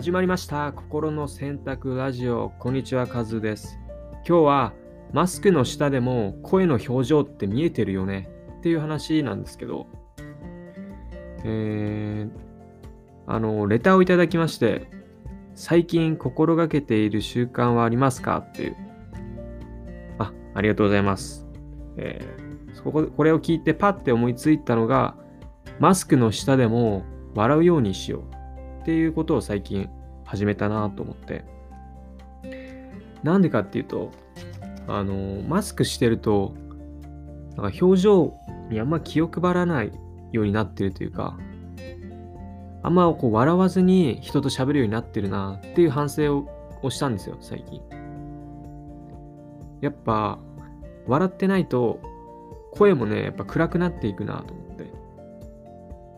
始まりました。心の選択ラジオ。こんにちはカズです。今日はマスクの下でも声の表情って見えてるよね。っていう話なんですけど。えー、あのレターをいただきまして最近心がけている習慣はありますか？っていう。あありがとうございます。えー、そここれを聞いてパッて思いついたのがマスクの下でも笑うようにしよう。っていうことを最近始めたなと思って。なんでかっていうと、あの、マスクしてると、なんか表情にあんま気を配らないようになってるというか、あんまこう笑わずに人と喋るようになってるなっていう反省ををしたんですよ、最近。やっぱ、笑ってないと声もね、やっぱ暗くなっていくなと思って。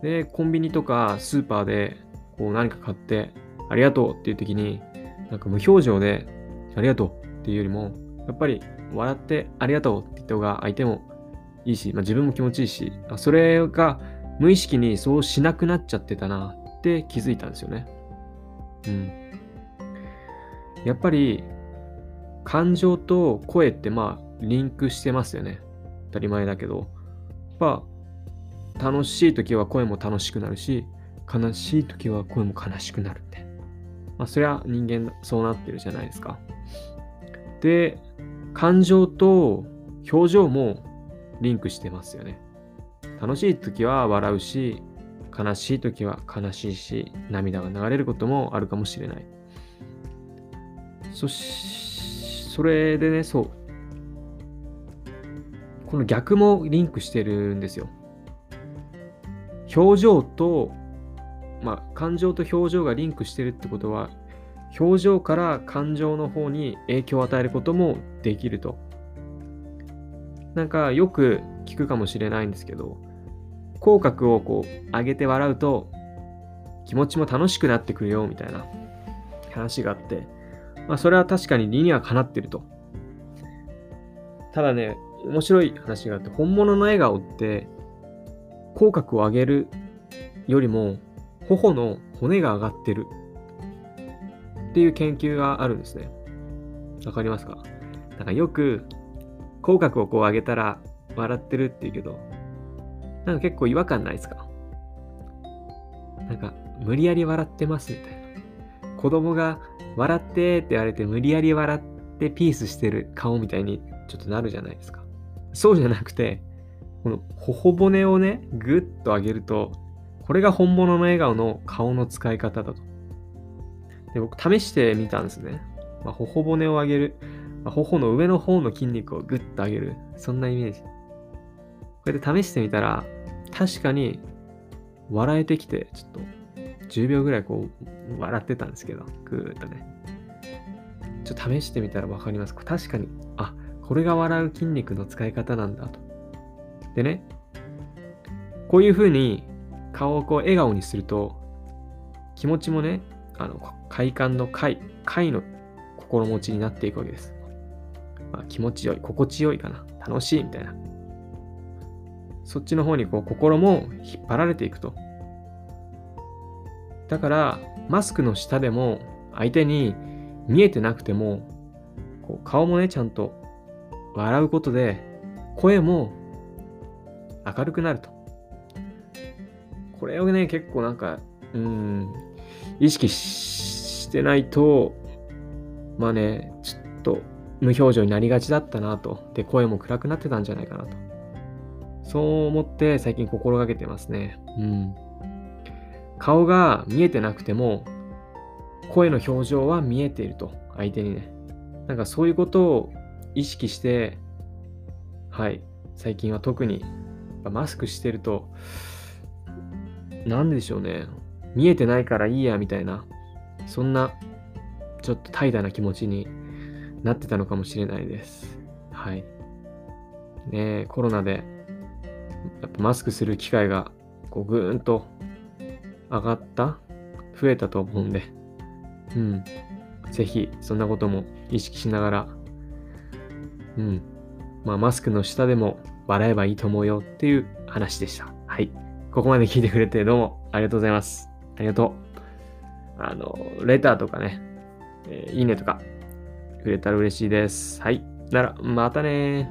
で、コンビニとかスーパーでこう何か買って、ありがとうっていう時に、なんか無表情で、ありがとうっていうよりも、やっぱり笑ってありがとうって言った方が相手もいいし、まあ、自分も気持ちいいし、それが無意識にそうしなくなっちゃってたなって気づいたんですよね。うん。やっぱり感情と声ってまあリンクしてますよね。当たり前だけど。やっぱ楽しい時は声も楽しくなるし、悲しい時は声も悲しくなるって。まあ、そりゃ人間そうなってるじゃないですか。で、感情と表情もリンクしてますよね。楽しい時は笑うし、悲しい時は悲しいし、涙が流れることもあるかもしれない。そし、それでね、そう。この逆もリンクしてるんですよ。表情とまあ、感情と表情がリンクしてるってことは、表情から感情の方に影響を与えることもできると。なんかよく聞くかもしれないんですけど、口角をこう上げて笑うと気持ちも楽しくなってくるよみたいな話があって、まあそれは確かに理にはかなってると。ただね、面白い話があって、本物の笑顔って口角を上げるよりも頬の骨が上がってるっていう研究があるんですね。わかりますか？なんかよく口角をこう上げたら笑ってるって言うけど、なんか結構違和感ないですか？なんか無理やり笑ってますみたいな。子供が笑ってって言われて無理やり笑ってピースしてる顔みたいにちょっとなるじゃないですか。そうじゃなくて、この頬骨をね、ぐっと上げるとこれが本物の笑顔の顔の使い方だと。で僕、試してみたんですね。まあ、頬骨を上げる。まあ、頬の上の方の筋肉をグッと上げる。そんなイメージ。こうやって試してみたら、確かに笑えてきて、ちょっと10秒ぐらいこう笑ってたんですけど、ぐーっとね。ちょっと試してみたらわかります。確かに、あ、これが笑う筋肉の使い方なんだと。でね、こういう風に顔をこう笑顔にすると、気持ちもね、あの快感の快、快の心持ちになっていくわけです。まあ、気持ちよい、心地よいかな、楽しいみたいな。そっちの方にこう心も引っ張られていくと。だから、マスクの下でも相手に見えてなくても、こう顔もね、ちゃんと笑うことで、声も明るくなると。これをね、結構なんか、うん、意識してないと、まあね、ちょっと無表情になりがちだったなと。で、声も暗くなってたんじゃないかなと。そう思って最近心がけてますね。うん。顔が見えてなくても、声の表情は見えていると。相手にね。なんかそういうことを意識して、はい。最近は特にマスクしてると、なんでしょうね。見えてないからいいやみたいな、そんなちょっと怠惰な気持ちになってたのかもしれないです。はい。ねコロナでやっぱマスクする機会がこうぐーんと上がった？増えたと思うんで、うん。ぜひそんなことも意識しながら、うん。まあマスクの下でも笑えばいいと思うよっていう話でした。ここまで聞いてくれてどうもありがとうございます。ありがとう。あの、レターとかね、えーいいねとか、くれたら嬉しいです。はい。なら、またね